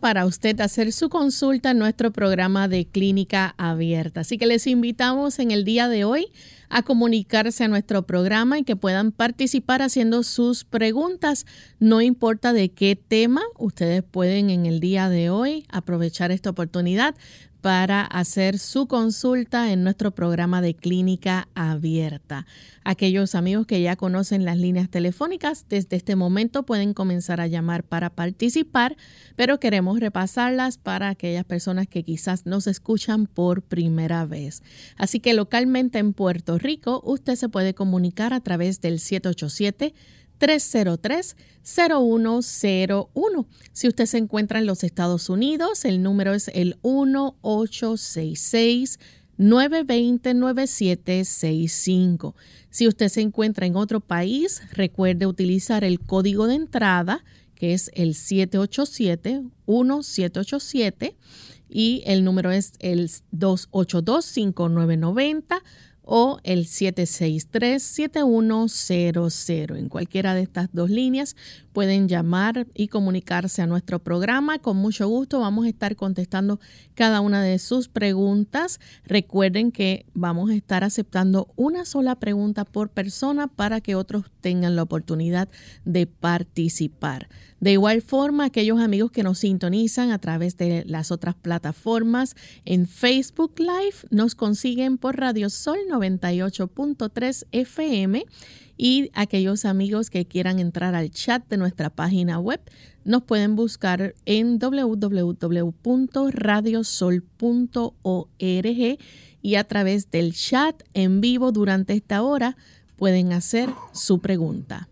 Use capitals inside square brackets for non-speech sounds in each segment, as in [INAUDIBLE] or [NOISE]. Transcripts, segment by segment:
Para usted hacer su consulta en nuestro programa de clínica abierta. Así que les invitamos en el día de hoy a comunicarse a nuestro programa y que puedan participar haciendo sus preguntas. No importa de qué tema, ustedes pueden en el día de hoy aprovechar esta oportunidad para hacer su consulta en nuestro programa de clínica abierta. Aquellos amigos que ya conocen las líneas telefónicas, desde este momento pueden comenzar a llamar para participar, pero queremos repasarlas para aquellas personas que quizás nos escuchan por primera vez. Así que localmente en Puerto Rico, usted se puede comunicar a través del 787 303-0101. Si usted se encuentra en los Estados Unidos, el número es el 1866 920-9765. Si usted se encuentra en otro país, recuerde utilizar el código de entrada, que es el 787-1787, y el número es el 282-5990 o el 763-7100. En cualquiera de estas dos líneas pueden llamar y comunicarse a nuestro programa. Con mucho gusto vamos a estar contestando cada una de sus preguntas. Recuerden que vamos a estar aceptando una sola pregunta por persona para que otros tengan la oportunidad de participar. De igual forma, aquellos amigos que nos sintonizan a través de las otras plataformas en Facebook Live nos consiguen por Radio Sol 98.3 FM y aquellos amigos que quieran entrar al chat de nuestra página web nos pueden buscar en www.radiosol.org y a través del chat en vivo durante esta hora pueden hacer su pregunta.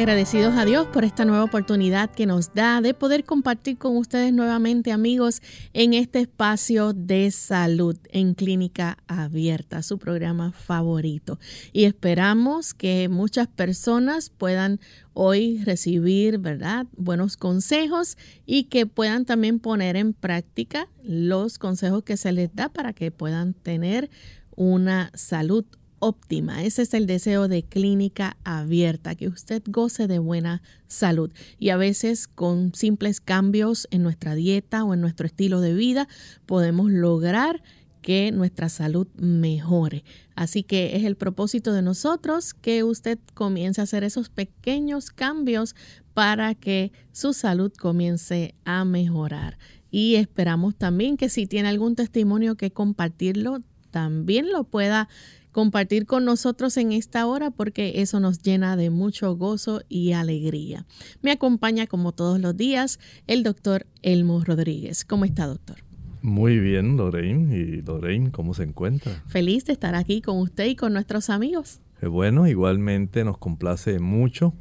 Agradecidos a Dios por esta nueva oportunidad que nos da de poder compartir con ustedes nuevamente, amigos, en este espacio de salud en Clínica Abierta, su programa favorito. Y esperamos que muchas personas puedan hoy recibir, ¿verdad?, buenos consejos y que puedan también poner en práctica los consejos que se les da para que puedan tener una salud óptima. Ese es el deseo de clínica abierta, que usted goce de buena salud. Y a veces con simples cambios en nuestra dieta o en nuestro estilo de vida podemos lograr que nuestra salud mejore. Así que es el propósito de nosotros que usted comience a hacer esos pequeños cambios para que su salud comience a mejorar. Y esperamos también que si tiene algún testimonio que compartirlo, también lo pueda compartir con nosotros en esta hora porque eso nos llena de mucho gozo y alegría. Me acompaña como todos los días el doctor Elmo Rodríguez. ¿Cómo está, doctor? Muy bien, Lorraine. ¿Y Lorraine cómo se encuentra? Feliz de estar aquí con usted y con nuestros amigos. Bueno, igualmente nos complace mucho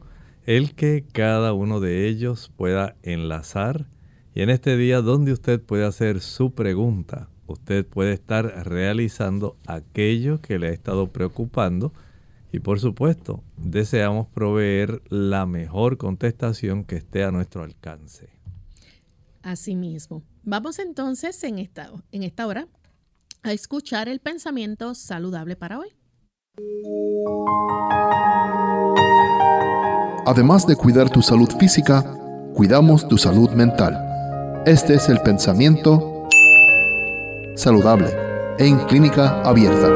el que cada uno de ellos pueda enlazar y en este día donde usted puede hacer su pregunta usted puede estar realizando aquello que le ha estado preocupando Y por supuesto, deseamos proveer la mejor contestación que esté a nuestro alcance. Asimismo. Vamos entonces en esta, en esta hora a escuchar el pensamiento saludable para hoy. Además de cuidar tu salud física, cuidamos tu salud mental. Este es el pensamiento saludable en clínica abierta.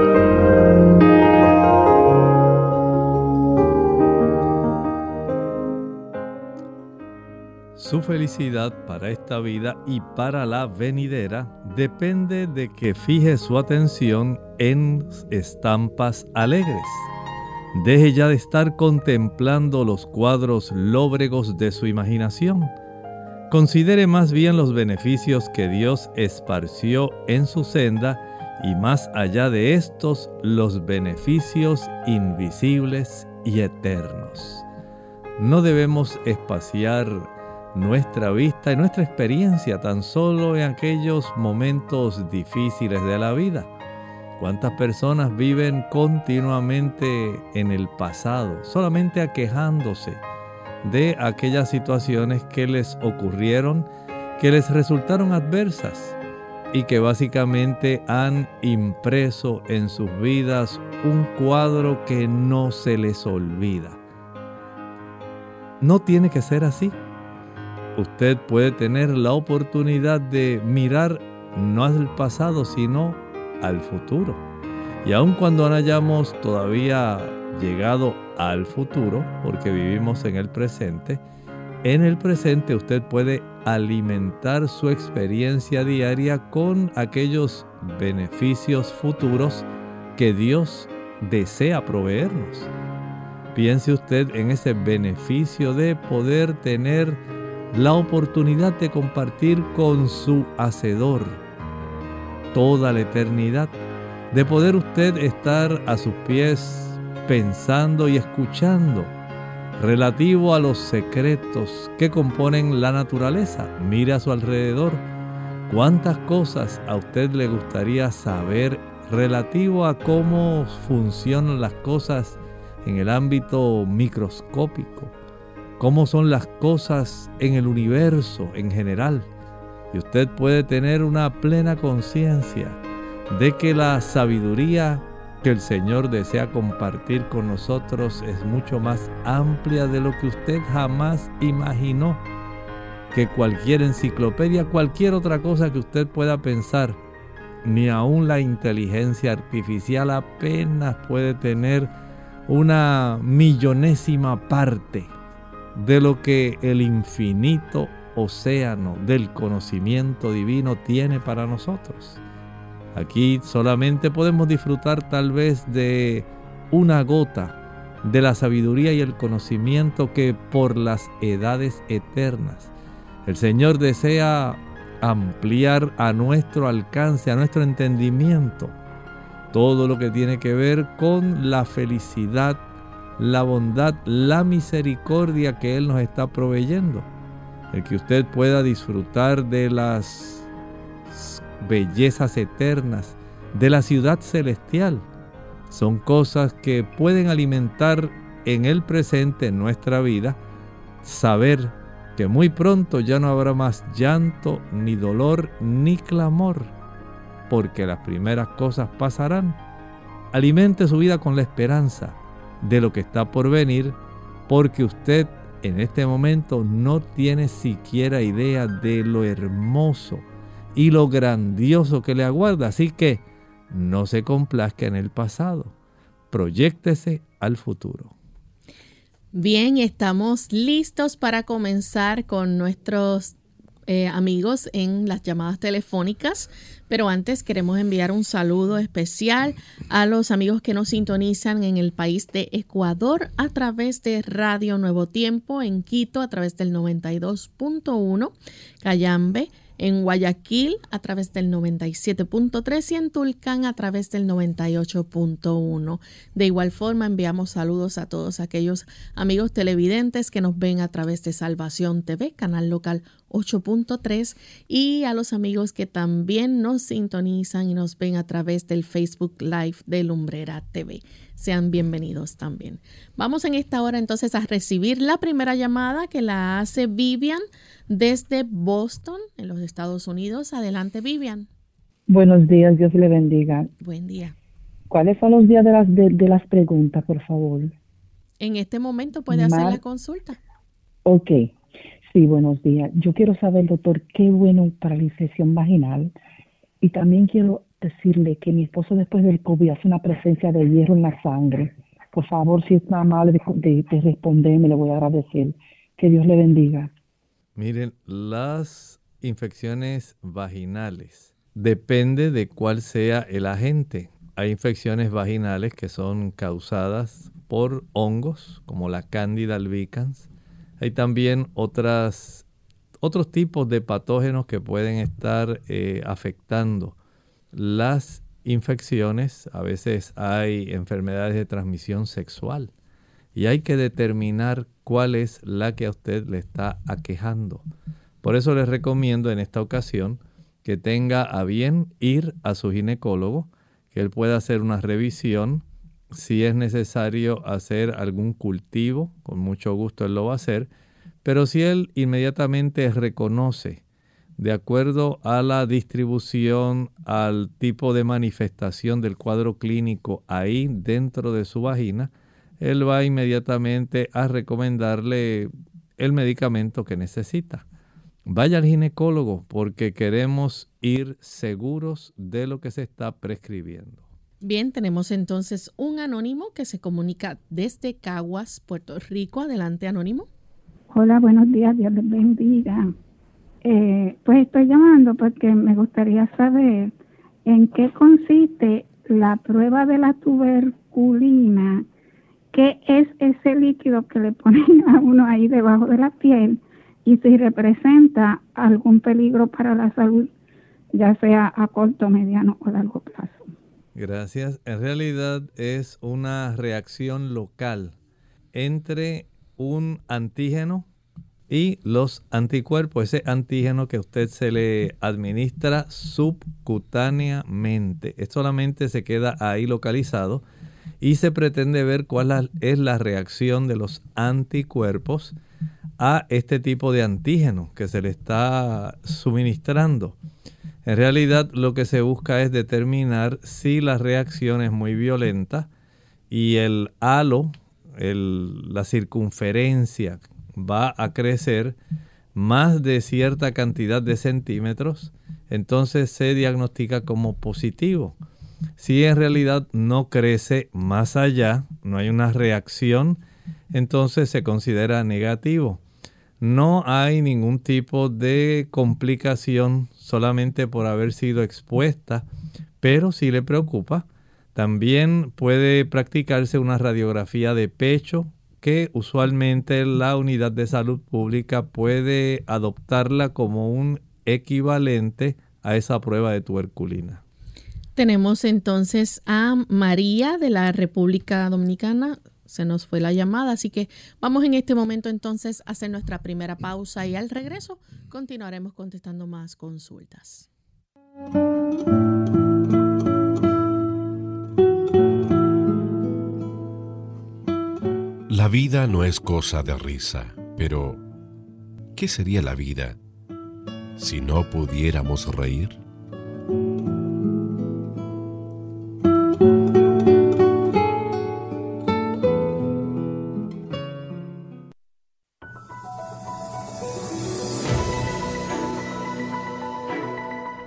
Su felicidad para esta vida y para la venidera depende de que fije su atención en estampas alegres. Deje ya de estar contemplando los cuadros lóbregos de su imaginación. Considere más bien los beneficios que Dios esparció en su senda y más allá de estos los beneficios invisibles y eternos. No debemos espaciar nuestra vista y nuestra experiencia tan solo en aquellos momentos difíciles de la vida. ¿Cuántas personas viven continuamente en el pasado, solamente aquejándose de aquellas situaciones que les ocurrieron, que les resultaron adversas y que básicamente han impreso en sus vidas un cuadro que no se les olvida? No tiene que ser así usted puede tener la oportunidad de mirar no al pasado, sino al futuro. Y aun cuando no hayamos todavía llegado al futuro, porque vivimos en el presente, en el presente usted puede alimentar su experiencia diaria con aquellos beneficios futuros que Dios desea proveernos. Piense usted en ese beneficio de poder tener la oportunidad de compartir con su Hacedor toda la eternidad, de poder usted estar a sus pies pensando y escuchando relativo a los secretos que componen la naturaleza. Mire a su alrededor cuántas cosas a usted le gustaría saber relativo a cómo funcionan las cosas en el ámbito microscópico cómo son las cosas en el universo en general. Y usted puede tener una plena conciencia de que la sabiduría que el Señor desea compartir con nosotros es mucho más amplia de lo que usted jamás imaginó. Que cualquier enciclopedia, cualquier otra cosa que usted pueda pensar, ni aún la inteligencia artificial apenas puede tener una millonésima parte de lo que el infinito océano del conocimiento divino tiene para nosotros. Aquí solamente podemos disfrutar tal vez de una gota de la sabiduría y el conocimiento que por las edades eternas el Señor desea ampliar a nuestro alcance, a nuestro entendimiento, todo lo que tiene que ver con la felicidad la bondad, la misericordia que Él nos está proveyendo. El que usted pueda disfrutar de las bellezas eternas, de la ciudad celestial. Son cosas que pueden alimentar en el presente, en nuestra vida, saber que muy pronto ya no habrá más llanto, ni dolor, ni clamor, porque las primeras cosas pasarán. Alimente su vida con la esperanza de lo que está por venir, porque usted en este momento no tiene siquiera idea de lo hermoso y lo grandioso que le aguarda. Así que no se complazca en el pasado, proyectese al futuro. Bien, estamos listos para comenzar con nuestros eh, amigos en las llamadas telefónicas, pero antes queremos enviar un saludo especial a los amigos que nos sintonizan en el país de Ecuador a través de Radio Nuevo Tiempo en Quito a través del 92.1, Cayambe en Guayaquil a través del 97.3 y en Tulcán a través del 98.1. De igual forma enviamos saludos a todos aquellos amigos televidentes que nos ven a través de Salvación TV, canal local 8.3 y a los amigos que también nos sintonizan y nos ven a través del Facebook Live de Lumbrera TV. Sean bienvenidos también. Vamos en esta hora entonces a recibir la primera llamada que la hace Vivian desde Boston, en los Estados Unidos. Adelante, Vivian. Buenos días, Dios le bendiga. Buen día. ¿Cuáles son los días de las, de, las preguntas, por favor? En este momento puede hacer la consulta. Ok. Sí, buenos días. Yo quiero saber, doctor, qué bueno para la infección vaginal. Y también quiero decirle que mi esposo después del COVID hace una presencia de hierro en la sangre. Por favor, si es tan amable de, de, de responderme, le voy a agradecer. Que Dios le bendiga. Miren, las infecciones vaginales depende de cuál sea el agente. Hay infecciones vaginales que son causadas por hongos, como la Candida albicans. Hay también otras, otros tipos de patógenos que pueden estar eh, afectando las infecciones. A veces hay enfermedades de transmisión sexual y hay que determinar cuál es la que a usted le está aquejando. Por eso les recomiendo en esta ocasión que tenga a bien ir a su ginecólogo que él pueda hacer una revisión. Si es necesario hacer algún cultivo, con mucho gusto él lo va a hacer. Pero si él inmediatamente reconoce, de acuerdo a la distribución, al tipo de manifestación del cuadro clínico ahí dentro de su vagina, él va inmediatamente a recomendarle el medicamento que necesita. Vaya al ginecólogo porque queremos ir seguros de lo que se está prescribiendo. Bien, tenemos entonces un anónimo que se comunica desde Caguas, Puerto Rico. Adelante, anónimo. Hola, buenos días, Dios les bendiga. Eh, pues estoy llamando porque me gustaría saber en qué consiste la prueba de la tuberculina, qué es ese líquido que le ponen [LAUGHS] a uno ahí debajo de la piel y si representa algún peligro para la salud, ya sea a corto, mediano o largo plazo. Gracias. En realidad es una reacción local entre un antígeno y los anticuerpos, ese antígeno que usted se le administra subcutáneamente. Solamente se queda ahí localizado y se pretende ver cuál es la reacción de los anticuerpos a este tipo de antígeno que se le está suministrando. En realidad lo que se busca es determinar si la reacción es muy violenta y el halo, la circunferencia va a crecer más de cierta cantidad de centímetros, entonces se diagnostica como positivo. Si en realidad no crece más allá, no hay una reacción, entonces se considera negativo. No hay ningún tipo de complicación solamente por haber sido expuesta, pero si le preocupa, también puede practicarse una radiografía de pecho que usualmente la unidad de salud pública puede adoptarla como un equivalente a esa prueba de tuberculina. Tenemos entonces a María de la República Dominicana se nos fue la llamada, así que vamos en este momento entonces a hacer nuestra primera pausa y al regreso continuaremos contestando más consultas. La vida no es cosa de risa, pero ¿qué sería la vida si no pudiéramos reír?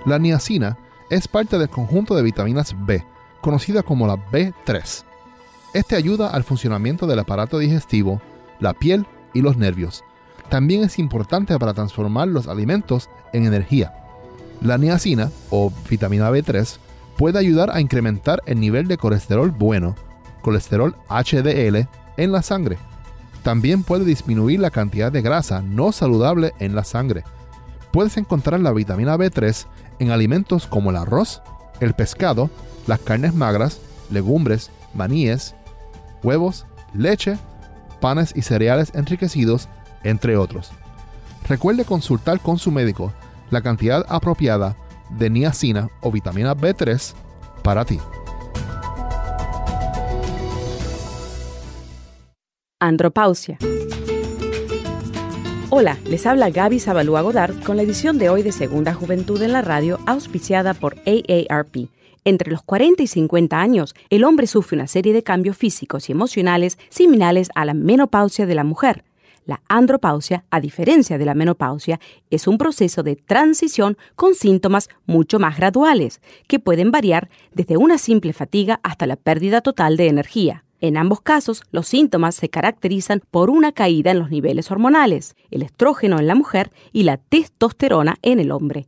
La niacina es parte del conjunto de vitaminas B, conocida como la B3. Este ayuda al funcionamiento del aparato digestivo, la piel y los nervios. También es importante para transformar los alimentos en energía. La niacina, o vitamina B3, puede ayudar a incrementar el nivel de colesterol bueno, colesterol HDL, en la sangre. También puede disminuir la cantidad de grasa no saludable en la sangre. Puedes encontrar la vitamina B3 en alimentos como el arroz, el pescado, las carnes magras, legumbres, maníes, huevos, leche, panes y cereales enriquecidos, entre otros. Recuerde consultar con su médico la cantidad apropiada de niacina o vitamina B3 para ti. Andropausia. Hola, les habla Gaby Zabalúa Godard con la edición de hoy de Segunda Juventud en la Radio, auspiciada por AARP. Entre los 40 y 50 años, el hombre sufre una serie de cambios físicos y emocionales similares a la menopausia de la mujer. La andropausia, a diferencia de la menopausia, es un proceso de transición con síntomas mucho más graduales, que pueden variar desde una simple fatiga hasta la pérdida total de energía. En ambos casos, los síntomas se caracterizan por una caída en los niveles hormonales, el estrógeno en la mujer y la testosterona en el hombre.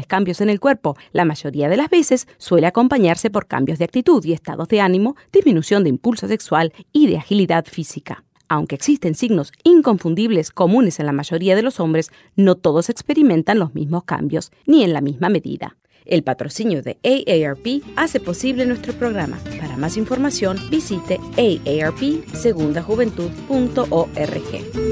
cambios en el cuerpo. La mayoría de las veces suele acompañarse por cambios de actitud y estados de ánimo, disminución de impulso sexual y de agilidad física. Aunque existen signos inconfundibles comunes en la mayoría de los hombres, no todos experimentan los mismos cambios, ni en la misma medida. El patrocinio de AARP hace posible nuestro programa. Para más información, visite aarpsegundajuventud.org.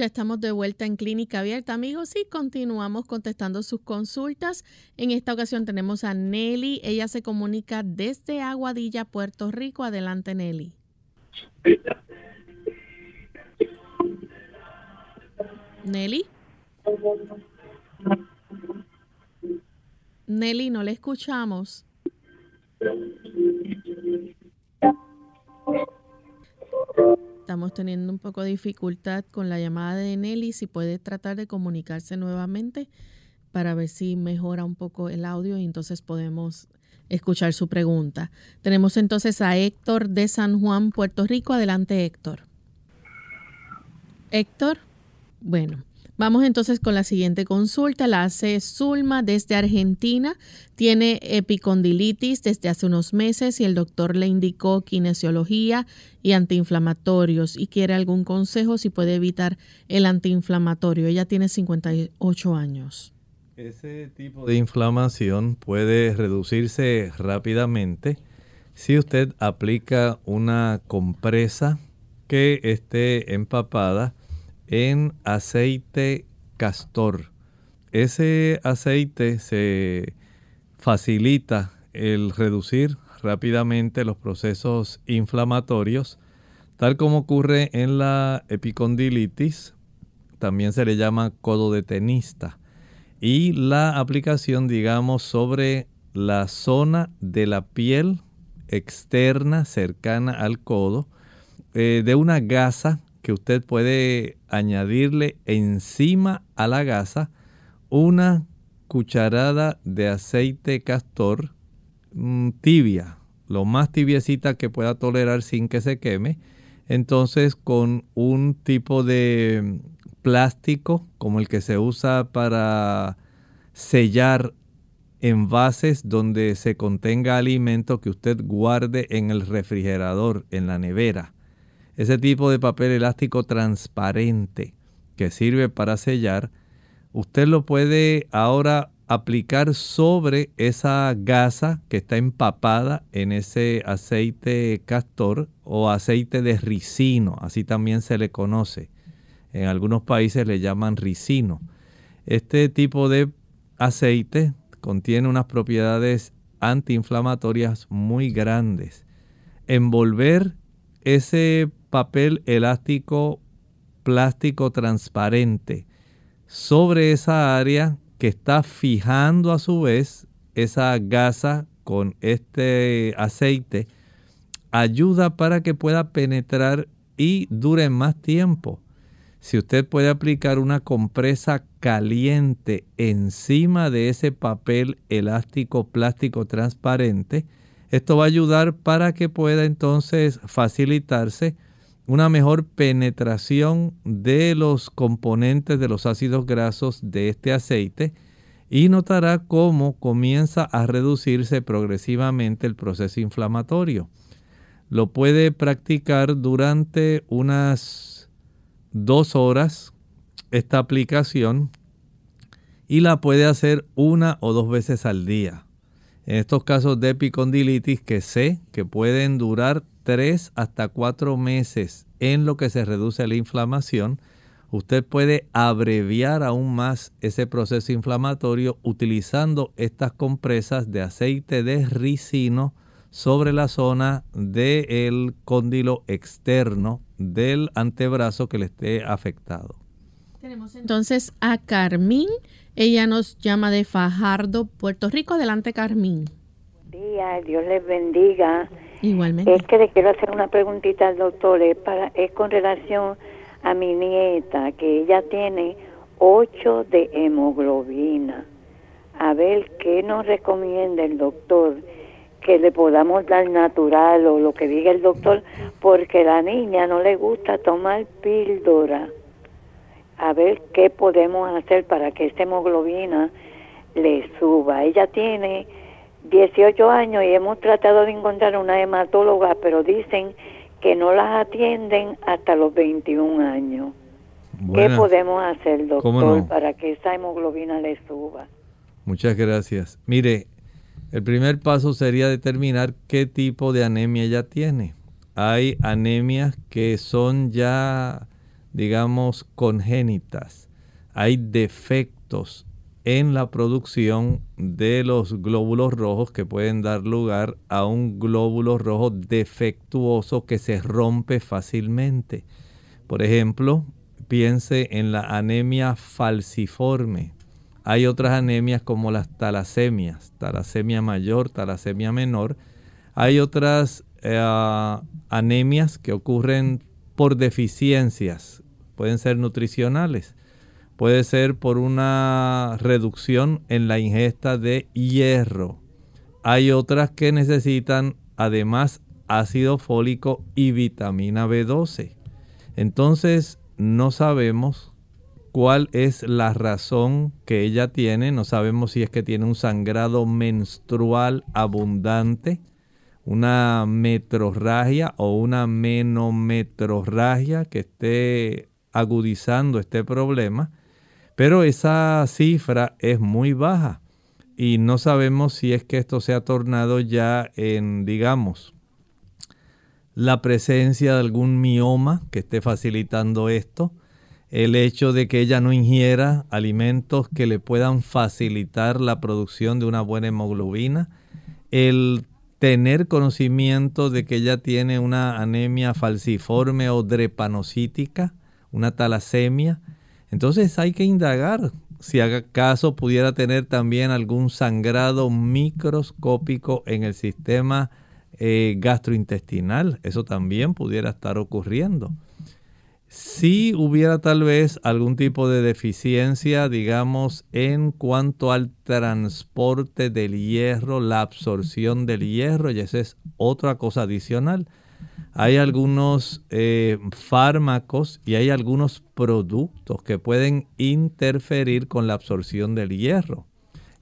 Ya estamos de vuelta en Clínica Abierta, amigos, y continuamos contestando sus consultas. En esta ocasión tenemos a Nelly. Ella se comunica desde Aguadilla, Puerto Rico. Adelante, Nelly. Nelly. Nelly, no le escuchamos. Estamos teniendo un poco de dificultad con la llamada de Nelly. Si puede tratar de comunicarse nuevamente para ver si mejora un poco el audio y entonces podemos escuchar su pregunta. Tenemos entonces a Héctor de San Juan, Puerto Rico. Adelante, Héctor. Héctor, bueno, Vamos entonces con la siguiente consulta. La hace Zulma desde Argentina. Tiene epicondilitis desde hace unos meses y el doctor le indicó kinesiología y antiinflamatorios y quiere algún consejo si puede evitar el antiinflamatorio. Ella tiene 58 años. Ese tipo de inflamación puede reducirse rápidamente si usted aplica una compresa que esté empapada en aceite castor. Ese aceite se facilita el reducir rápidamente los procesos inflamatorios, tal como ocurre en la epicondilitis, también se le llama codo de tenista. Y la aplicación, digamos, sobre la zona de la piel externa cercana al codo, eh, de una gasa que usted puede añadirle encima a la gasa una cucharada de aceite castor mm, tibia, lo más tibiecita que pueda tolerar sin que se queme. Entonces con un tipo de plástico como el que se usa para sellar envases donde se contenga alimento que usted guarde en el refrigerador, en la nevera ese tipo de papel elástico transparente que sirve para sellar, usted lo puede ahora aplicar sobre esa gasa que está empapada en ese aceite castor o aceite de ricino, así también se le conoce. En algunos países le llaman ricino. Este tipo de aceite contiene unas propiedades antiinflamatorias muy grandes. Envolver ese papel elástico plástico transparente sobre esa área que está fijando a su vez esa gasa con este aceite ayuda para que pueda penetrar y dure más tiempo. Si usted puede aplicar una compresa caliente encima de ese papel elástico plástico transparente, esto va a ayudar para que pueda entonces facilitarse una mejor penetración de los componentes de los ácidos grasos de este aceite y notará cómo comienza a reducirse progresivamente el proceso inflamatorio. Lo puede practicar durante unas dos horas esta aplicación y la puede hacer una o dos veces al día. En estos casos de epicondilitis que sé que pueden durar tres hasta cuatro meses en lo que se reduce la inflamación, usted puede abreviar aún más ese proceso inflamatorio utilizando estas compresas de aceite de ricino sobre la zona del cóndilo externo del antebrazo que le esté afectado. Tenemos entonces a Carmín. Ella nos llama de Fajardo, Puerto Rico. Adelante, Carmín. Día, Dios les bendiga. Es que le quiero hacer una preguntita al doctor, es, para, es con relación a mi nieta, que ella tiene 8 de hemoglobina. A ver qué nos recomienda el doctor, que le podamos dar natural o lo que diga el doctor, porque la niña no le gusta tomar píldora. A ver qué podemos hacer para que esa hemoglobina le suba. Ella tiene 18 años y hemos tratado de encontrar una hematóloga, pero dicen que no las atienden hasta los 21 años. ¿Qué podemos hacer, doctor, para que esa hemoglobina le suba? Muchas gracias. Mire, el primer paso sería determinar qué tipo de anemia ella tiene. Hay anemias que son ya, digamos, congénitas. Hay defectos en la producción de los glóbulos rojos que pueden dar lugar a un glóbulo rojo defectuoso que se rompe fácilmente. Por ejemplo, piense en la anemia falciforme. Hay otras anemias como las talasemias, talasemia mayor, talasemia menor. Hay otras eh, anemias que ocurren por deficiencias, pueden ser nutricionales puede ser por una reducción en la ingesta de hierro. Hay otras que necesitan además ácido fólico y vitamina B12. Entonces no sabemos cuál es la razón que ella tiene, no sabemos si es que tiene un sangrado menstrual abundante, una metrorragia o una menometrorragia que esté agudizando este problema pero esa cifra es muy baja y no sabemos si es que esto se ha tornado ya en, digamos, la presencia de algún mioma que esté facilitando esto, el hecho de que ella no ingiera alimentos que le puedan facilitar la producción de una buena hemoglobina, el tener conocimiento de que ella tiene una anemia falciforme o drepanocítica, una talasemia, entonces hay que indagar si acaso pudiera tener también algún sangrado microscópico en el sistema eh, gastrointestinal. Eso también pudiera estar ocurriendo. Si hubiera tal vez algún tipo de deficiencia, digamos, en cuanto al transporte del hierro, la absorción del hierro, y esa es otra cosa adicional hay algunos eh, fármacos y hay algunos productos que pueden interferir con la absorción del hierro.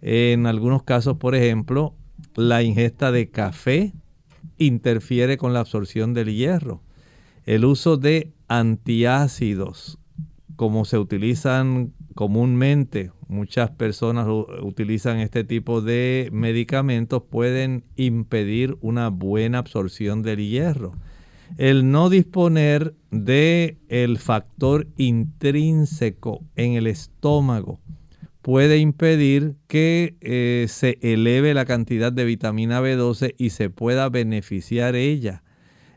En algunos casos, por ejemplo, la ingesta de café interfiere con la absorción del hierro. El uso de antiácidos como se utilizan comúnmente, muchas personas utilizan este tipo de medicamentos, pueden impedir una buena absorción del hierro. El no disponer de el factor intrínseco en el estómago puede impedir que eh, se eleve la cantidad de vitamina B12 y se pueda beneficiar ella.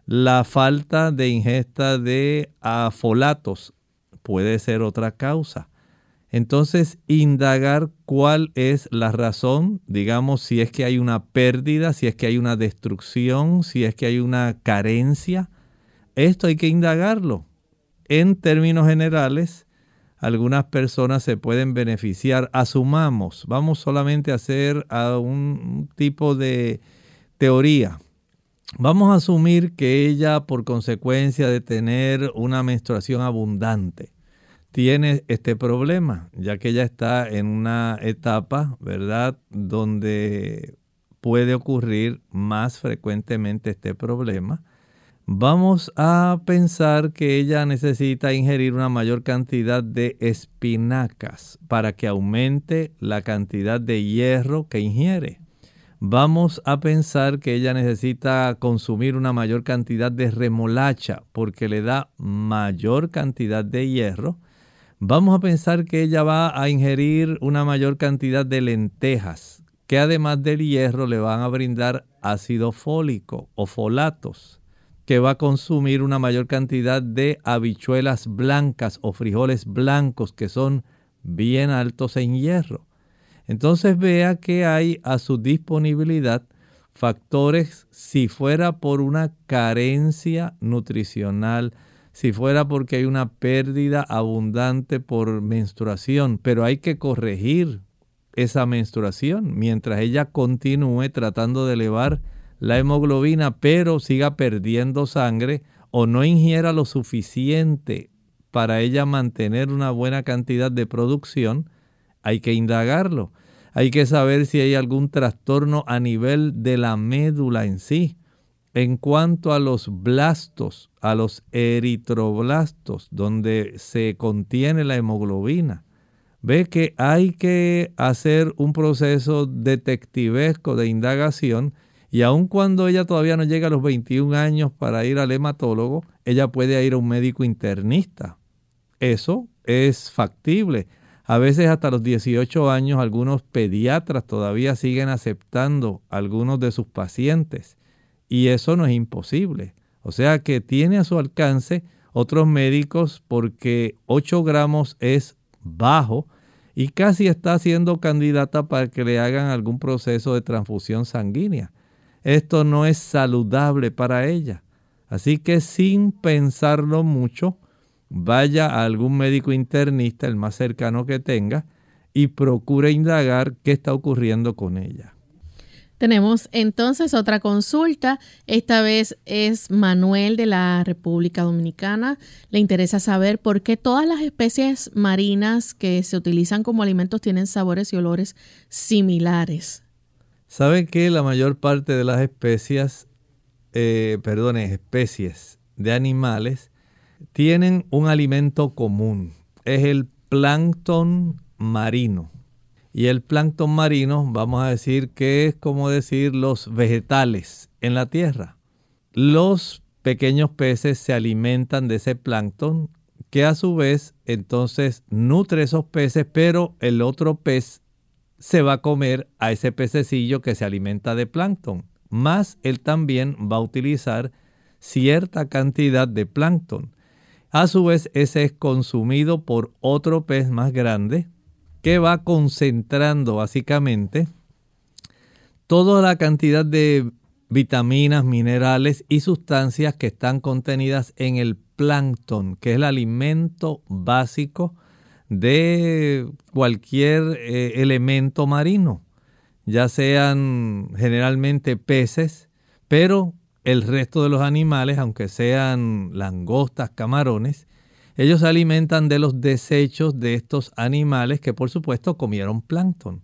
La falta de ingesta de afolatos puede ser otra causa. Entonces, indagar cuál es la razón, digamos, si es que hay una pérdida, si es que hay una destrucción, si es que hay una carencia. Esto hay que indagarlo. En términos generales, algunas personas se pueden beneficiar. Asumamos, vamos solamente a hacer un tipo de teoría. Vamos a asumir que ella, por consecuencia de tener una menstruación abundante, tiene este problema, ya que ella está en una etapa, ¿verdad?, donde puede ocurrir más frecuentemente este problema. Vamos a pensar que ella necesita ingerir una mayor cantidad de espinacas para que aumente la cantidad de hierro que ingiere vamos a pensar que ella necesita consumir una mayor cantidad de remolacha porque le da mayor cantidad de hierro. Vamos a pensar que ella va a ingerir una mayor cantidad de lentejas, que además del hierro le van a brindar ácido fólico o folatos, que va a consumir una mayor cantidad de habichuelas blancas o frijoles blancos que son bien altos en hierro entonces vea que hay a su disponibilidad factores si fuera por una carencia nutricional, si fuera porque hay una pérdida abundante por menstruación, pero hay que corregir esa menstruación mientras ella continúe tratando de elevar la hemoglobina, pero siga perdiendo sangre o no ingiera lo suficiente para ella mantener una buena cantidad de producción, hay que indagarlo. Hay que saber si hay algún trastorno a nivel de la médula en sí. En cuanto a los blastos, a los eritroblastos, donde se contiene la hemoglobina, ve que hay que hacer un proceso detectivesco de indagación y aun cuando ella todavía no llega a los 21 años para ir al hematólogo, ella puede ir a un médico internista. Eso es factible. A veces hasta los 18 años algunos pediatras todavía siguen aceptando algunos de sus pacientes y eso no es imposible. O sea que tiene a su alcance otros médicos porque 8 gramos es bajo y casi está siendo candidata para que le hagan algún proceso de transfusión sanguínea. Esto no es saludable para ella. Así que sin pensarlo mucho, vaya a algún médico internista, el más cercano que tenga, y procure indagar qué está ocurriendo con ella. Tenemos entonces otra consulta. Esta vez es Manuel de la República Dominicana. Le interesa saber por qué todas las especies marinas que se utilizan como alimentos tienen sabores y olores similares. ¿Sabe que la mayor parte de las especies, eh, perdón, especies de animales tienen un alimento común. Es el plancton marino. Y el plancton marino, vamos a decir que es como decir los vegetales en la tierra. Los pequeños peces se alimentan de ese plancton que a su vez entonces nutre esos peces, pero el otro pez se va a comer a ese pececillo que se alimenta de plancton. Más él también va a utilizar cierta cantidad de plancton. A su vez, ese es consumido por otro pez más grande que va concentrando básicamente toda la cantidad de vitaminas, minerales y sustancias que están contenidas en el plancton, que es el alimento básico de cualquier eh, elemento marino, ya sean generalmente peces, pero el resto de los animales, aunque sean langostas, camarones, ellos se alimentan de los desechos de estos animales que por supuesto comieron plancton.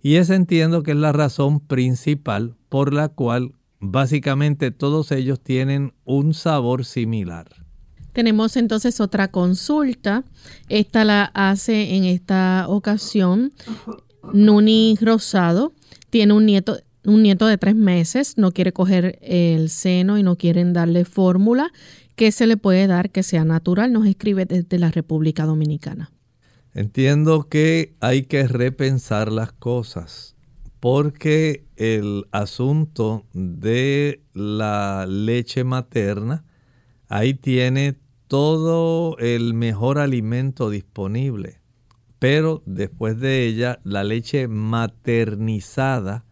Y esa entiendo que es la razón principal por la cual básicamente todos ellos tienen un sabor similar. Tenemos entonces otra consulta. Esta la hace en esta ocasión Nuni Rosado. Tiene un nieto, un nieto de tres meses, no quiere coger el seno y no quieren darle fórmula. ¿Qué se le puede dar que sea natural? Nos escribe desde la República Dominicana. Entiendo que hay que repensar las cosas porque el asunto de la leche materna, ahí tiene todo el mejor alimento disponible, pero después de ella la leche maternizada,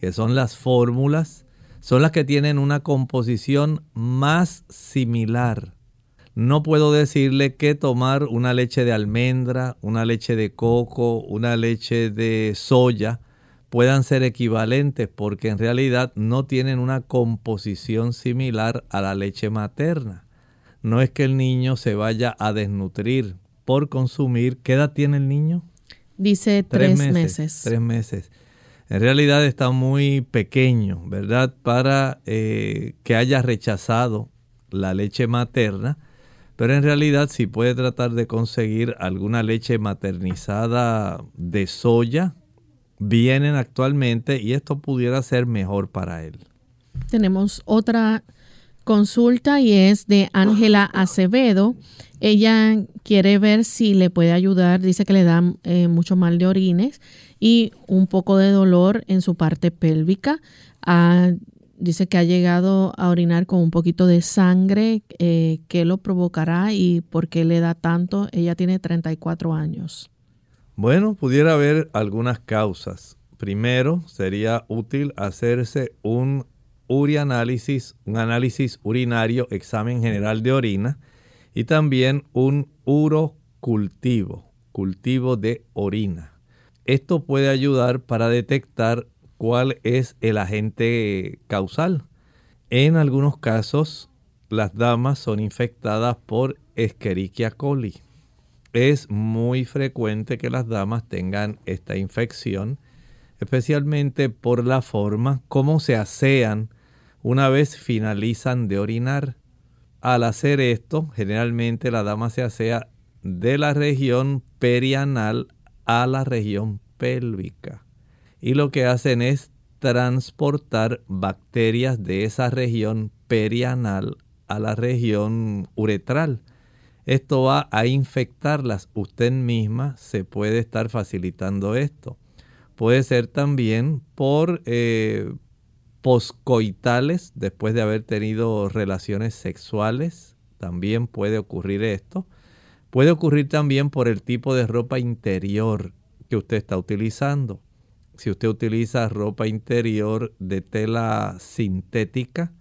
que son las fórmulas, son las que tienen una composición más similar. No puedo decirle que tomar una leche de almendra, una leche de coco, una leche de soya puedan ser equivalentes porque en realidad no tienen una composición similar a la leche materna. No es que el niño se vaya a desnutrir por consumir. ¿Qué edad tiene el niño? Dice tres, meses, Tres meses en realidad está muy pequeño, ¿verdad? Para eh, que haya rechazado la leche materna, pero en realidad si puede tratar de conseguir alguna leche maternizada de soya, vienen actualmente y esto pudiera ser mejor para él. Tenemos otra consulta y es de Ángela Acevedo. Ella quiere ver si le puede ayudar, dice que le da eh, mucho mal de orines y un poco de dolor en su parte pélvica. Dice que ha llegado a orinar con un poquito de sangre. Eh, ¿Qué lo provocará y por qué le da tanto? Ella tiene 34 años. Bueno, pudiera haber algunas causas. Primero, sería útil hacerse un urianálisis, un análisis urinario, examen general de orina y también un urocultivo, cultivo de orina. Esto puede ayudar para detectar cuál es el agente causal. En algunos casos, las damas son infectadas por Escherichia coli. Es muy frecuente que las damas tengan esta infección, especialmente por la forma como se asean una vez finalizan de orinar. Al hacer esto, generalmente la dama se asea de la región perianal a la región pélvica. Y lo que hacen es transportar bacterias de esa región perianal a la región uretral. Esto va a infectarlas. Usted misma se puede estar facilitando esto. Puede ser también por eh, poscoitales, después de haber tenido relaciones sexuales. También puede ocurrir esto. Puede ocurrir también por el tipo de ropa interior que usted está utilizando. Si usted utiliza ropa interior de tela sintética,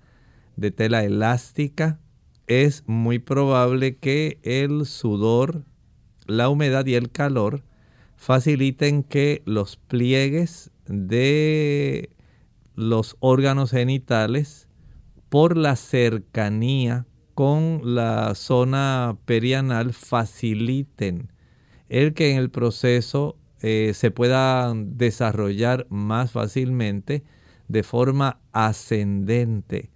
de tela elástica, es muy probable que el sudor, la humedad y el calor faciliten que los pliegues de los órganos genitales por la cercanía con la zona perianal faciliten el que en el proceso eh, se pueda desarrollar más fácilmente de forma ascendente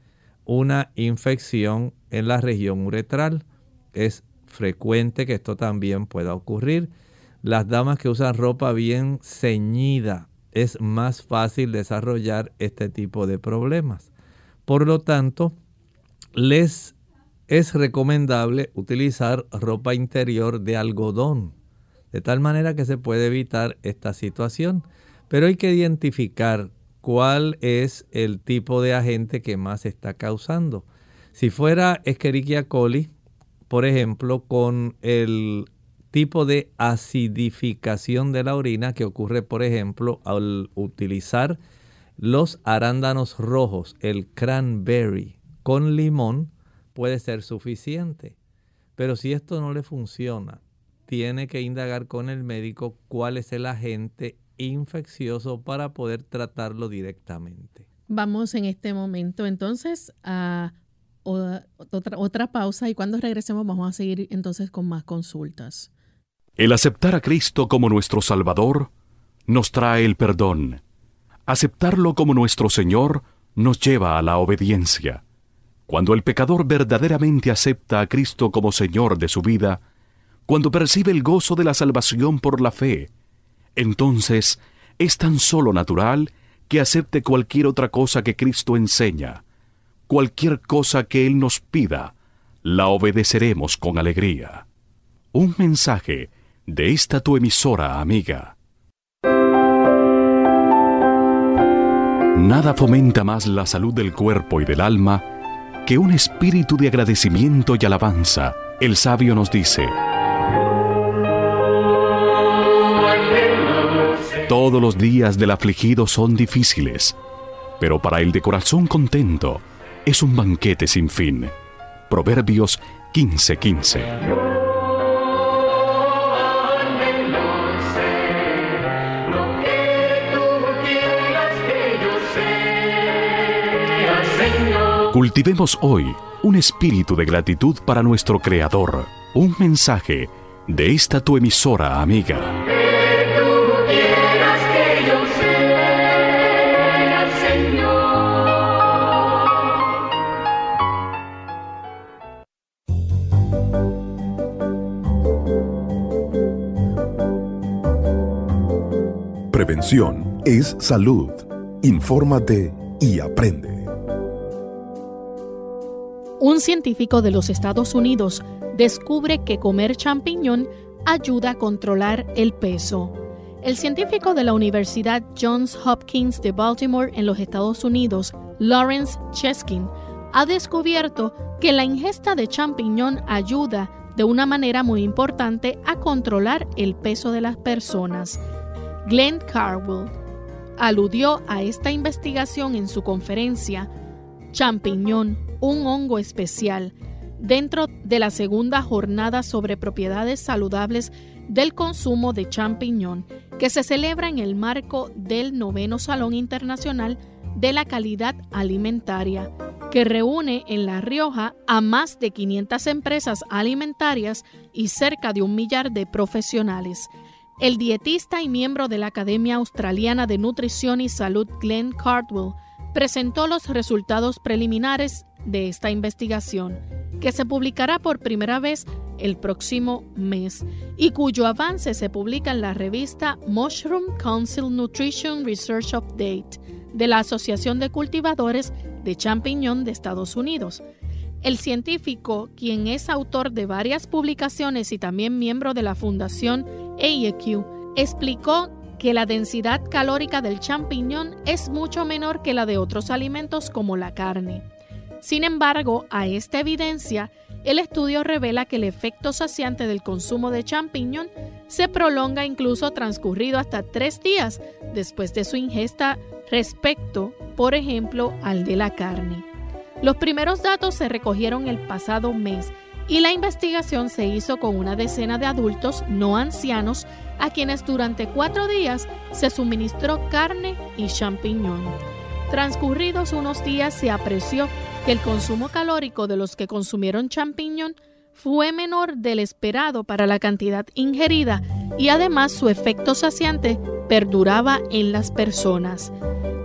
una infección en la región uretral. Es frecuente que esto también pueda ocurrir. Las damas que usan ropa bien ceñida es más fácil desarrollar este tipo de problemas. Por lo tanto, les es recomendable utilizar ropa interior de algodón, de tal manera que se puede evitar esta situación. Pero hay que identificar cuál es el tipo de agente que más está causando. Si fuera Escherichia coli, por ejemplo, con el tipo de acidificación de la orina que ocurre, por ejemplo, al utilizar los arándanos rojos, el cranberry, con limón, puede ser suficiente. Pero si esto no le funciona, tiene que indagar con el médico cuál es el agente infeccioso para poder tratarlo directamente. Vamos en este momento entonces a otra, otra pausa y cuando regresemos vamos a seguir entonces con más consultas. El aceptar a Cristo como nuestro Salvador nos trae el perdón. Aceptarlo como nuestro Señor nos lleva a la obediencia. Cuando el pecador verdaderamente acepta a Cristo como Señor de su vida, cuando percibe el gozo de la salvación por la fe, entonces es tan solo natural que acepte cualquier otra cosa que Cristo enseña, cualquier cosa que Él nos pida, la obedeceremos con alegría. Un mensaje de esta tu emisora amiga. Nada fomenta más la salud del cuerpo y del alma que un espíritu de agradecimiento y alabanza. El sabio nos dice, Todos los días del afligido son difíciles, pero para el de corazón contento es un banquete sin fin. Proverbios 15:15. Cultivemos hoy un espíritu de gratitud para nuestro Creador. Un mensaje de esta tu emisora amiga. Prevención es salud. Infórmate y aprende. Un científico de los Estados Unidos descubre que comer champiñón ayuda a controlar el peso. El científico de la Universidad Johns Hopkins de Baltimore en los Estados Unidos, Lawrence Cheskin, ha descubierto que la ingesta de champiñón ayuda de una manera muy importante a controlar el peso de las personas. Glenn Carwell aludió a esta investigación en su conferencia Champiñón, un hongo especial, dentro de la segunda jornada sobre propiedades saludables del consumo de champiñón, que se celebra en el marco del noveno Salón Internacional de la Calidad Alimentaria, que reúne en La Rioja a más de 500 empresas alimentarias y cerca de un millar de profesionales. El dietista y miembro de la Academia Australiana de Nutrición y Salud Glenn Cardwell presentó los resultados preliminares de esta investigación, que se publicará por primera vez el próximo mes y cuyo avance se publica en la revista Mushroom Council Nutrition Research Update de la Asociación de Cultivadores de Champiñón de Estados Unidos. El científico, quien es autor de varias publicaciones y también miembro de la Fundación AEQ, explicó que la densidad calórica del champiñón es mucho menor que la de otros alimentos como la carne. Sin embargo, a esta evidencia, el estudio revela que el efecto saciante del consumo de champiñón se prolonga incluso transcurrido hasta tres días después de su ingesta respecto, por ejemplo, al de la carne. Los primeros datos se recogieron el pasado mes y la investigación se hizo con una decena de adultos no ancianos a quienes durante cuatro días se suministró carne y champiñón. Transcurridos unos días se apreció que el consumo calórico de los que consumieron champiñón fue menor del esperado para la cantidad ingerida y además su efecto saciante perduraba en las personas.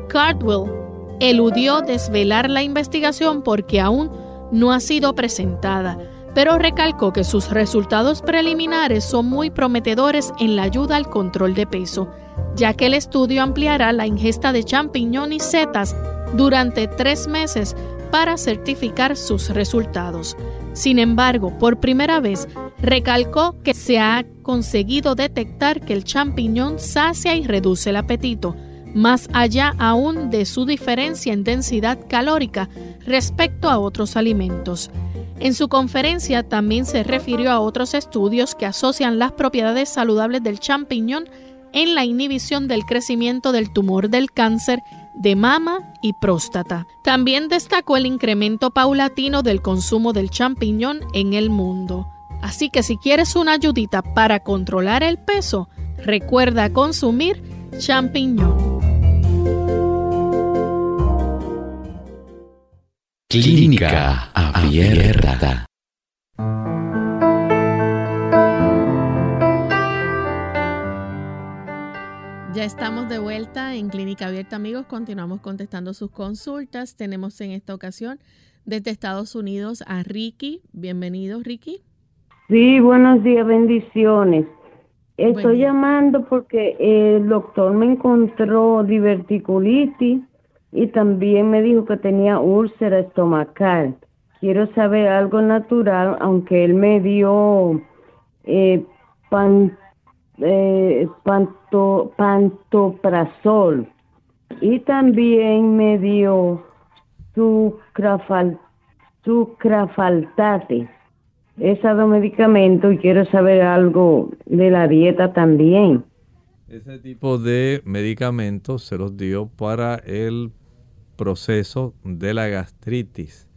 Cardwell eludió desvelar la investigación porque aún no ha sido presentada, pero recalcó que sus resultados preliminares son muy prometedores en la ayuda al control de peso, ya que el estudio ampliará la ingesta de champiñón y setas durante tres meses para certificar sus resultados. Sin embargo, por primera vez, recalcó que se ha conseguido detectar que el champiñón sacia y reduce el apetito, más allá aún de su diferencia en densidad calórica respecto a otros alimentos. En su conferencia también se refirió a otros estudios que asocian las propiedades saludables del champiñón en la inhibición del crecimiento del tumor del cáncer de mama y próstata. También destacó el incremento paulatino del consumo del champiñón en el mundo. Así que si quieres una ayudita para controlar el peso, recuerda consumir champiñón. Clínica Abierta. Ya estamos de vuelta en Clínica Abierta, amigos. Continuamos contestando sus consultas. Tenemos en esta ocasión desde Estados Unidos a Ricky. Bienvenido, Ricky. Sí, buenos días, bendiciones. Estoy llamando porque el doctor me encontró diverticulitis y también me dijo que tenía úlcera estomacal. Quiero saber algo natural, aunque él me dio eh, eh, pantoprazol y también me dio sucrafaltate. Esos dos medicamentos y quiero saber algo de la dieta también. Ese tipo de medicamentos se los dio para el proceso de la gastritis.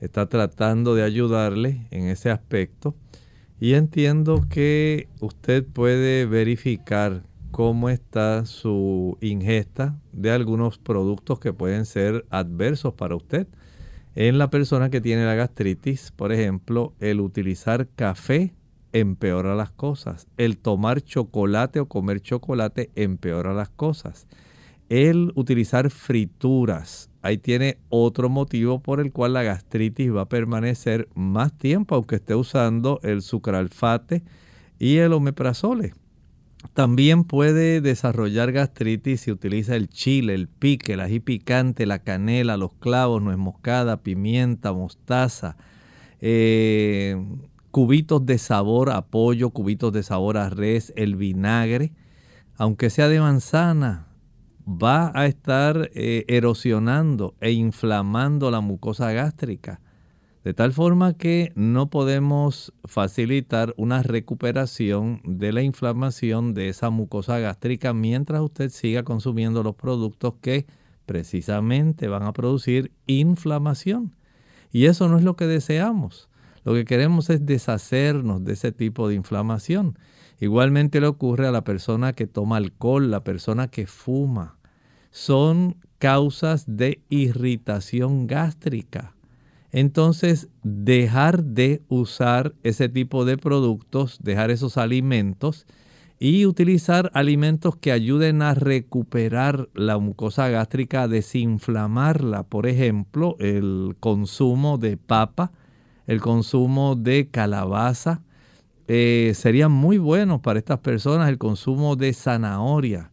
Está tratando de ayudarle en ese aspecto y entiendo que usted puede verificar cómo está su ingesta de algunos productos que pueden ser adversos para usted. En la persona que tiene la gastritis, por ejemplo, el utilizar café empeora las cosas. El tomar chocolate o comer chocolate empeora las cosas. El utilizar frituras, ahí tiene otro motivo por el cual la gastritis va a permanecer más tiempo, aunque esté usando el sucralfate y el omeprazole. También puede desarrollar gastritis si utiliza el chile, el pique, el ají picante, la canela, los clavos, nuez moscada, pimienta, mostaza, eh, cubitos de sabor a pollo, cubitos de sabor a res, el vinagre, aunque sea de manzana, va a estar eh, erosionando e inflamando la mucosa gástrica. De tal forma que no podemos facilitar una recuperación de la inflamación de esa mucosa gástrica mientras usted siga consumiendo los productos que precisamente van a producir inflamación. Y eso no es lo que deseamos. Lo que queremos es deshacernos de ese tipo de inflamación. Igualmente le ocurre a la persona que toma alcohol, la persona que fuma. Son causas de irritación gástrica entonces, dejar de usar ese tipo de productos, dejar esos alimentos y utilizar alimentos que ayuden a recuperar la mucosa gástrica, desinflamarla. Por ejemplo, el consumo de papa, el consumo de calabaza. Eh, sería muy bueno para estas personas el consumo de zanahoria.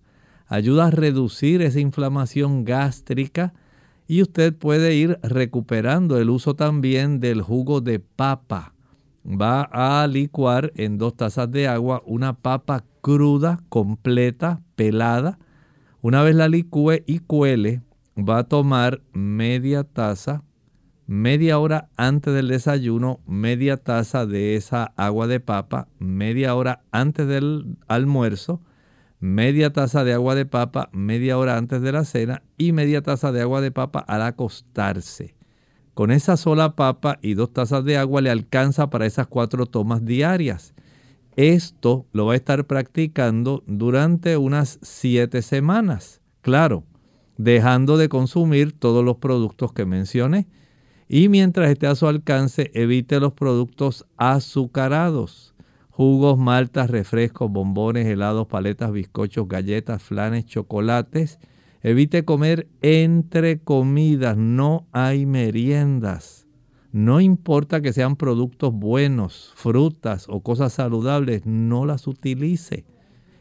Ayuda a reducir esa inflamación gástrica y usted puede ir recuperando el uso también del jugo de papa. Va a licuar en dos tazas de agua una papa cruda, completa, pelada. Una vez la licúe y cuele, va a tomar media taza, media hora antes del desayuno, media taza de esa agua de papa, media hora antes del almuerzo media taza de agua de papa media hora antes de la cena y media taza de agua de papa al acostarse. Con esa sola papa y dos tazas de agua le alcanza para esas cuatro tomas diarias. Esto lo va a estar practicando durante unas siete semanas. Claro, dejando de consumir todos los productos que mencioné. Y mientras esté a su alcance, evite los productos azucarados jugos, maltas, refrescos, bombones, helados, paletas, bizcochos, galletas, flanes, chocolates. Evite comer entre comidas, no hay meriendas. No importa que sean productos buenos, frutas o cosas saludables, no las utilice.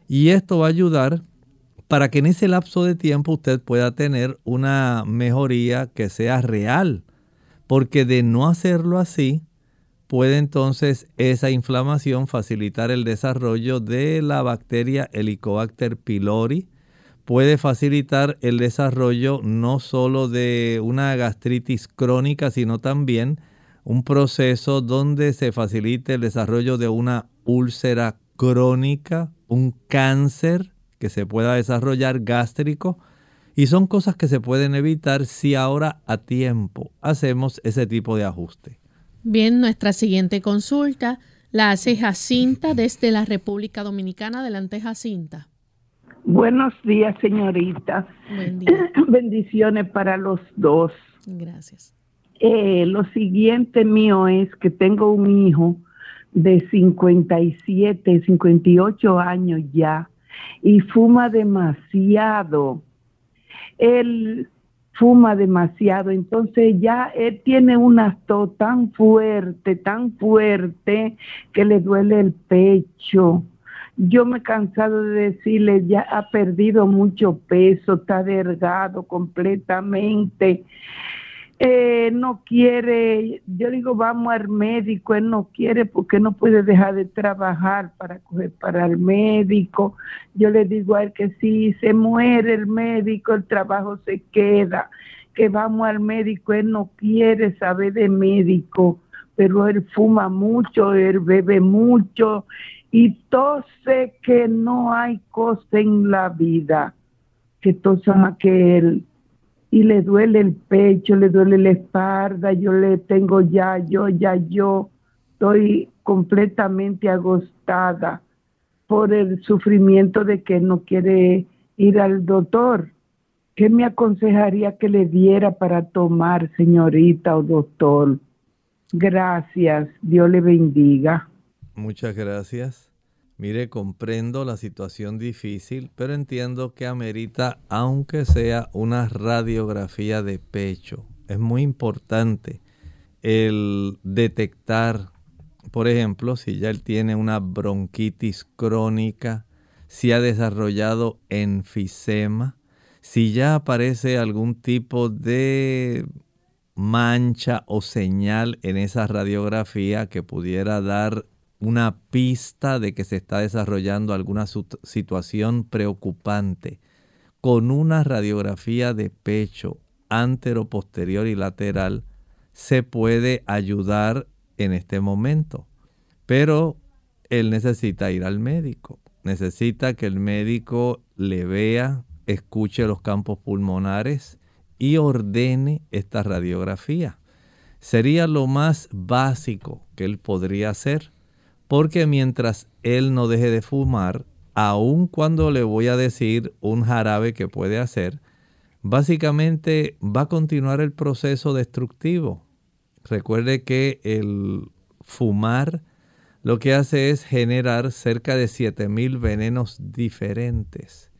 Y esto va a ayudar para que en ese lapso de tiempo usted pueda tener una mejoría que sea real. Porque de no hacerlo así, puede entonces esa inflamación facilitar el desarrollo de la bacteria Helicobacter pylori, puede facilitar el desarrollo no solo de una gastritis crónica, sino también un proceso donde se facilite el desarrollo de una úlcera crónica, un cáncer que se pueda desarrollar gástrico. Y son cosas que se pueden evitar si ahora a tiempo hacemos ese tipo de ajuste. Bien, nuestra siguiente consulta la hace Jacinta desde la República Dominicana. Adelante, Jacinta. Buenos días, señorita. Buen día. [CLEARS THROAT] Bendiciones para los dos. Gracias. Eh, lo siguiente mío es que tengo un hijo de 57, 58 años ya y fuma demasiado. Él fuma demasiado, entonces ya él tiene una tos tan fuerte, tan fuerte, que le duele el pecho. Yo me he cansado de decirle, ya ha perdido mucho peso, está delgado completamente. Eh, no quiere, yo digo, vamos al médico, él no quiere porque no puede dejar de trabajar para coger para el médico. Yo le digo a él que si se muere el médico, el trabajo se queda, que vamos al médico, él no quiere saber de médico, pero él fuma mucho, él bebe mucho y tose que no hay cosa en la vida que tosa más que él y le duele el pecho, le duele la espalda, yo le tengo ya, yo, ya, yo, estoy completamente agostada por el sufrimiento de que no quiere ir al doctor. ¿Qué me aconsejaría que le diera para tomar, señorita o doctor? Gracias, Dios le bendiga. Muchas gracias. Mire, comprendo la situación difícil, pero entiendo que amerita, aunque sea una radiografía de pecho. Es muy importante el detectar, por ejemplo, si ya él tiene una bronquitis crónica, si ha desarrollado enfisema, si ya aparece algún tipo de mancha o señal en esa radiografía que pudiera dar una pista de que se está desarrollando alguna situación preocupante, con una radiografía de pecho antero, posterior y lateral, se puede ayudar en este momento. Pero él necesita ir al médico, necesita que el médico le vea, escuche los campos pulmonares y ordene esta radiografía. Sería lo más básico que él podría hacer porque mientras él no deje de fumar, aun cuando le voy a decir un jarabe que puede hacer, básicamente va a continuar el proceso destructivo. Recuerde que el fumar lo que hace es generar cerca de 7000 venenos diferentes.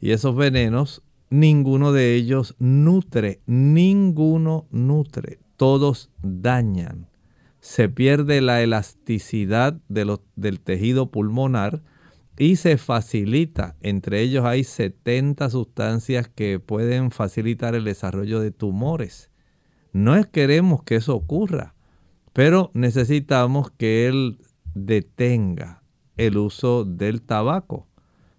Y esos venenos, ninguno de ellos nutre, ninguno nutre, todos dañan se pierde la elasticidad del tejido pulmonar y se facilita, entre ellos hay 70 sustancias que pueden facilitar el desarrollo de tumores. No queremos que eso ocurra, pero necesitamos que él detenga el uso del tabaco,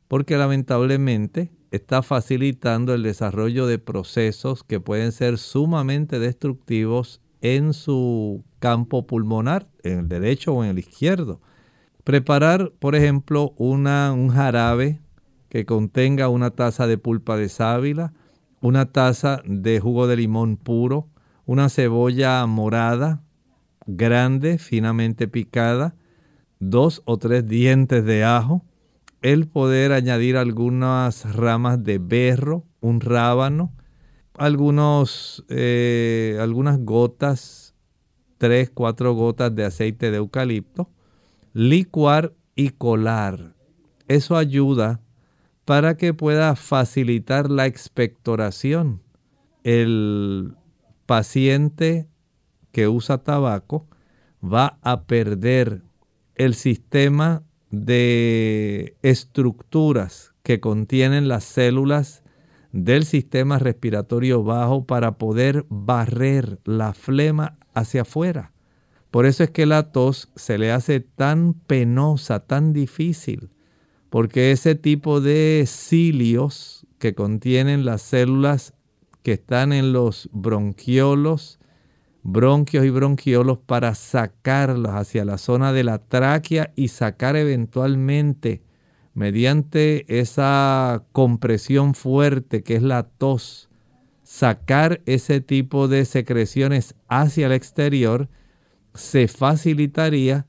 porque lamentablemente está facilitando el desarrollo de procesos que pueden ser sumamente destructivos en su campo pulmonar, en el derecho o en el izquierdo. Preparar, por ejemplo, una, un jarabe que contenga una taza de pulpa de sábila, una taza de jugo de limón puro, una cebolla morada, grande, finamente picada, dos o tres dientes de ajo, el poder añadir algunas ramas de berro, un rábano, algunos, eh, algunas gotas, tres, cuatro gotas de aceite de eucalipto, licuar y colar. Eso ayuda para que pueda facilitar la expectoración. El paciente que usa tabaco va a perder el sistema de estructuras que contienen las células del sistema respiratorio bajo para poder barrer la flema hacia afuera. Por eso es que la tos se le hace tan penosa, tan difícil, porque ese tipo de cilios que contienen las células que están en los bronquiolos, bronquios y bronquiolos para sacarlos hacia la zona de la tráquea y sacar eventualmente mediante esa compresión fuerte que es la tos, sacar ese tipo de secreciones hacia el exterior, se facilitaría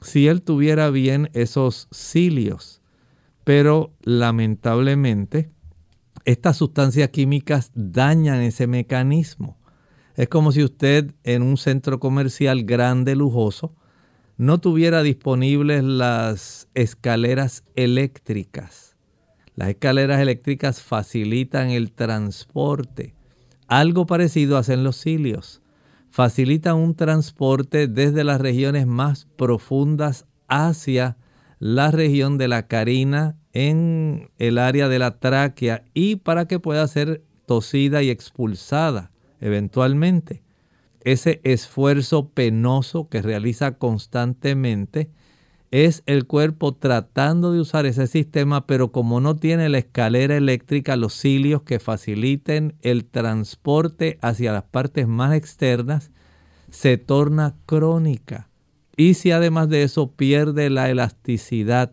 si él tuviera bien esos cilios. Pero lamentablemente, estas sustancias químicas dañan ese mecanismo. Es como si usted en un centro comercial grande, lujoso, no tuviera disponibles las escaleras eléctricas. Las escaleras eléctricas facilitan el transporte. Algo parecido hacen los cilios. Facilitan un transporte desde las regiones más profundas hacia la región de la carina en el área de la tráquea y para que pueda ser tosida y expulsada eventualmente. Ese esfuerzo penoso que realiza constantemente es el cuerpo tratando de usar ese sistema, pero como no tiene la escalera eléctrica, los cilios que faciliten el transporte hacia las partes más externas, se torna crónica. Y si además de eso pierde la elasticidad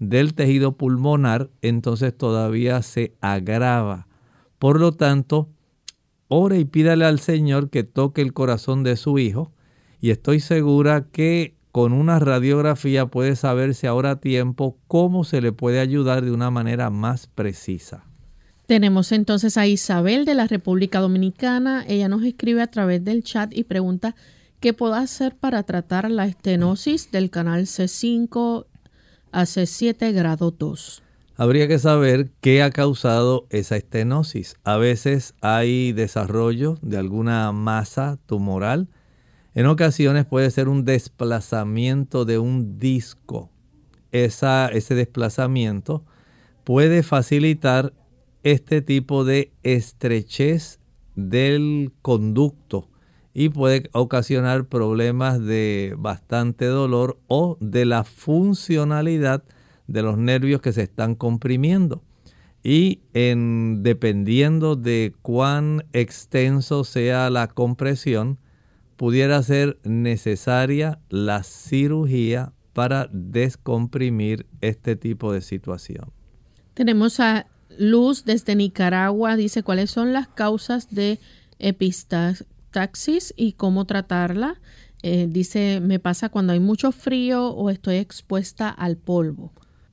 del tejido pulmonar, entonces todavía se agrava. Por lo tanto, ore y pídale al Señor que toque el corazón de su hijo y estoy segura que con una radiografía puede saberse ahora a tiempo cómo se le puede ayudar de una manera más precisa. Tenemos entonces a Isabel de la República Dominicana. Ella nos escribe a través del chat y pregunta qué puedo hacer para tratar la estenosis del canal C5 a C7 grado 2. Habría que saber qué ha causado esa estenosis. A veces hay desarrollo de alguna masa tumoral en ocasiones puede ser un desplazamiento de un disco. ese desplazamiento puede facilitar este tipo de estrechez del conducto y puede ocasionar problemas de bastante dolor o de la funcionalidad de los nervios que se están comprimiendo. Y en, dependiendo de cuán extenso sea la compresión, pudiera ser necesaria la cirugía para descomprimir este tipo de situación. Tenemos a Luz desde Nicaragua, dice cuáles son las causas de epistaxis y cómo tratarla. Eh, dice, me pasa cuando hay mucho frío o estoy expuesta al polvo.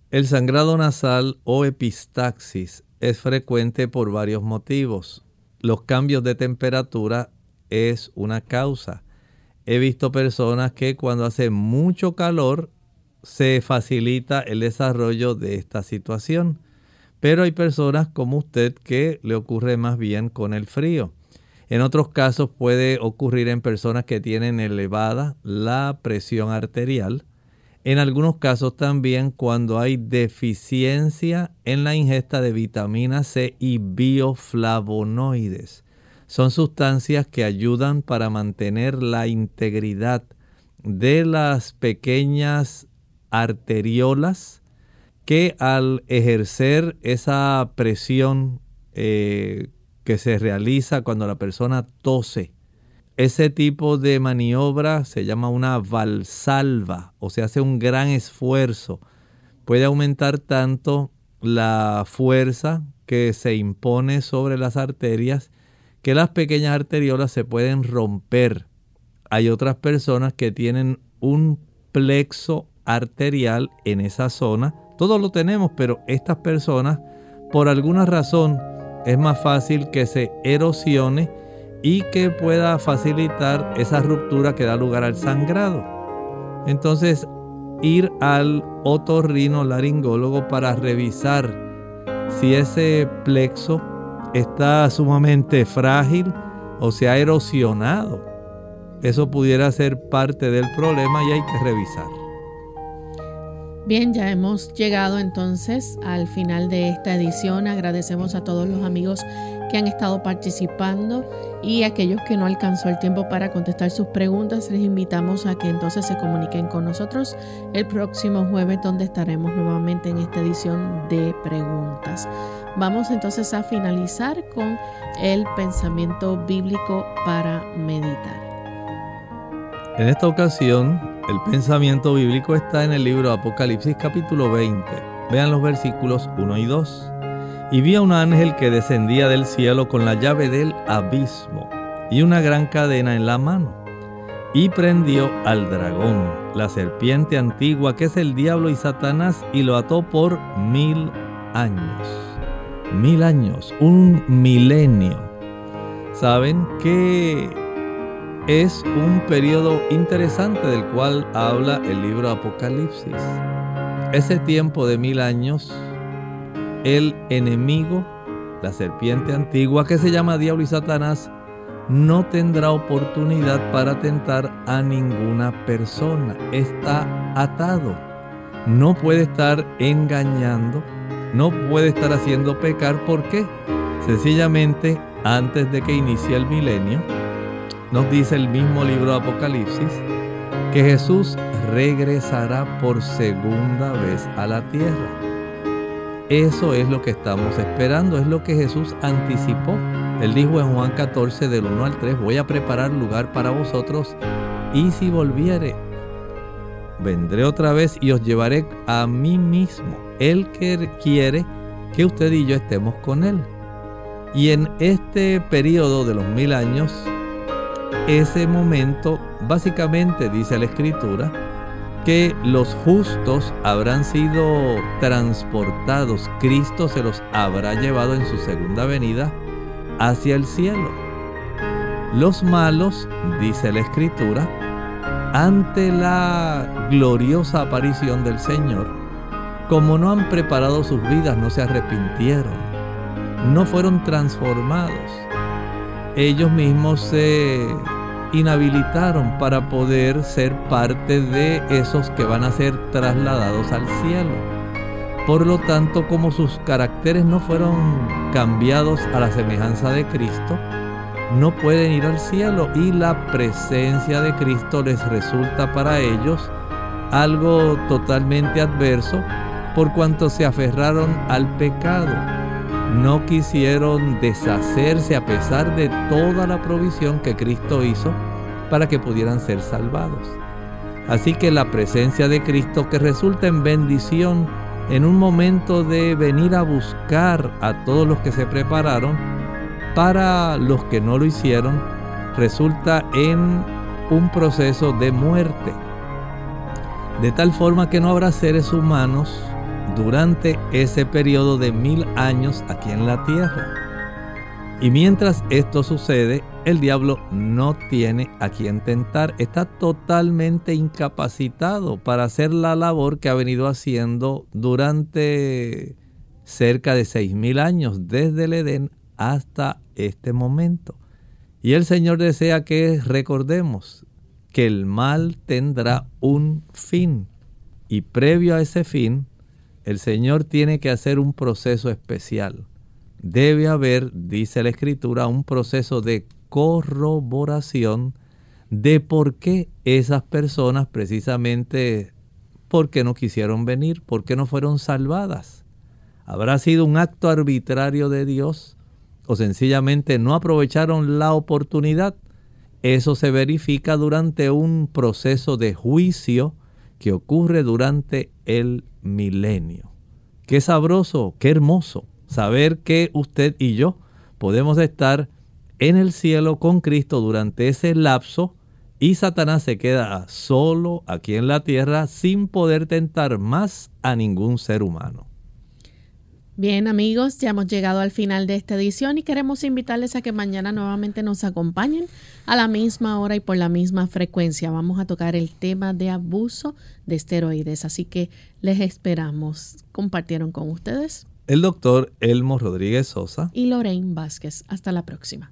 El sangrado nasal o epistaxis es frecuente por varios motivos. Los cambios de temperatura es una causa. He visto personas que cuando hace mucho calor se facilita el desarrollo de esta situación. Pero hay personas como usted que le ocurre más bien con el frío. En otros casos puede ocurrir en personas que tienen elevada la presión arterial. En algunos casos también cuando hay deficiencia en la ingesta de vitamina C y bioflavonoides. Son sustancias que ayudan para mantener la integridad de las pequeñas arteriolas que al ejercer esa presión eh, que se realiza cuando la persona tose, ese tipo de maniobra se llama una valsalva o se hace un gran esfuerzo. Puede aumentar tanto la fuerza que se impone sobre las arterias que las pequeñas arteriolas se pueden romper. Hay otras personas que tienen un plexo arterial en esa zona. Todos lo tenemos, pero estas personas, por alguna razón, es más fácil que se erosione y que pueda facilitar esa ruptura que da lugar al sangrado. Entonces, ir al otorrino laringólogo para revisar si ese plexo está sumamente frágil o se ha erosionado. Eso pudiera ser parte del problema y hay que revisar. Bien, ya hemos llegado entonces al final de esta edición. Agradecemos a todos los amigos que han estado participando y aquellos que no alcanzó el tiempo para contestar sus preguntas, les invitamos a que entonces se comuniquen con nosotros el próximo jueves donde estaremos nuevamente en esta edición de preguntas. Vamos entonces a finalizar con el pensamiento bíblico para meditar. En esta ocasión, el pensamiento bíblico está en el libro Apocalipsis capítulo 20. Vean los versículos 1 y 2. Y vi a un ángel que descendía del cielo con la llave del abismo y una gran cadena en la mano. Y prendió al dragón, la serpiente antigua que es el diablo y Satanás, y lo ató por mil años mil años, un milenio. Saben que es un periodo interesante del cual habla el libro Apocalipsis. Ese tiempo de mil años, el enemigo la serpiente antigua que se llama Diablo y Satanás, no tendrá oportunidad para tentar a ninguna persona. Está atado. No puede estar engañando, no puede estar haciendo pecar. ¿Por qué? Sencillamente, antes de que inicie el milenio, nos dice el mismo libro de Apocalipsis que Jesús regresará por segunda vez a la tierra. Eso es lo que estamos esperando, es lo que Jesús anticipó. Él dijo en Juan 14 del 1 al 3, voy a preparar lugar para vosotros y si volviere, vendré otra vez y os llevaré a mí mismo. Él que quiere que usted y yo estemos con Él. Y en este periodo de los mil años, ese momento, básicamente dice la escritura, que los justos habrán sido transportados, Cristo se los habrá llevado en su segunda venida hacia el cielo. Los malos, dice la escritura, ante la gloriosa aparición del Señor, como no han preparado sus vidas, no se arrepintieron, no fueron transformados. Ellos mismos se inhabilitaron para poder ser parte de esos que van a ser trasladados al cielo. Por lo tanto, como sus caracteres no fueron cambiados a la semejanza de Cristo, no pueden ir al cielo y la presencia de Cristo les resulta para ellos algo totalmente adverso por cuanto se aferraron al pecado no quisieron deshacerse a pesar de toda la provisión que Cristo hizo para que pudieran ser salvados. Así que la presencia de Cristo que resulta en bendición en un momento de venir a buscar a todos los que se prepararon, para los que no lo hicieron, resulta en un proceso de muerte. De tal forma que no habrá seres humanos durante ese periodo de mil años aquí en la tierra. Y mientras esto sucede, el diablo no tiene a quien tentar, está totalmente incapacitado para hacer la labor que ha venido haciendo durante cerca de seis mil años, desde el Edén hasta este momento. Y el Señor desea que recordemos que el mal tendrá un fin. Y previo a ese fin, el Señor tiene que hacer un proceso especial. Debe haber, dice la Escritura, un proceso de corroboración de por qué esas personas precisamente, por qué no quisieron venir, por qué no fueron salvadas. ¿Habrá sido un acto arbitrario de Dios o sencillamente no aprovecharon la oportunidad? Eso se verifica durante un proceso de juicio que ocurre durante el milenio. Qué sabroso, qué hermoso saber que usted y yo podemos estar en el cielo con Cristo durante ese lapso y Satanás se queda solo aquí en la tierra sin poder tentar más a ningún ser humano. Bien amigos, ya hemos llegado al final de esta edición y queremos invitarles a que mañana nuevamente nos acompañen a la misma hora y por la misma frecuencia. Vamos a tocar el tema de abuso de esteroides, así que les esperamos. ¿Compartieron con ustedes? El doctor Elmo Rodríguez Sosa y Lorraine Vázquez. Hasta la próxima.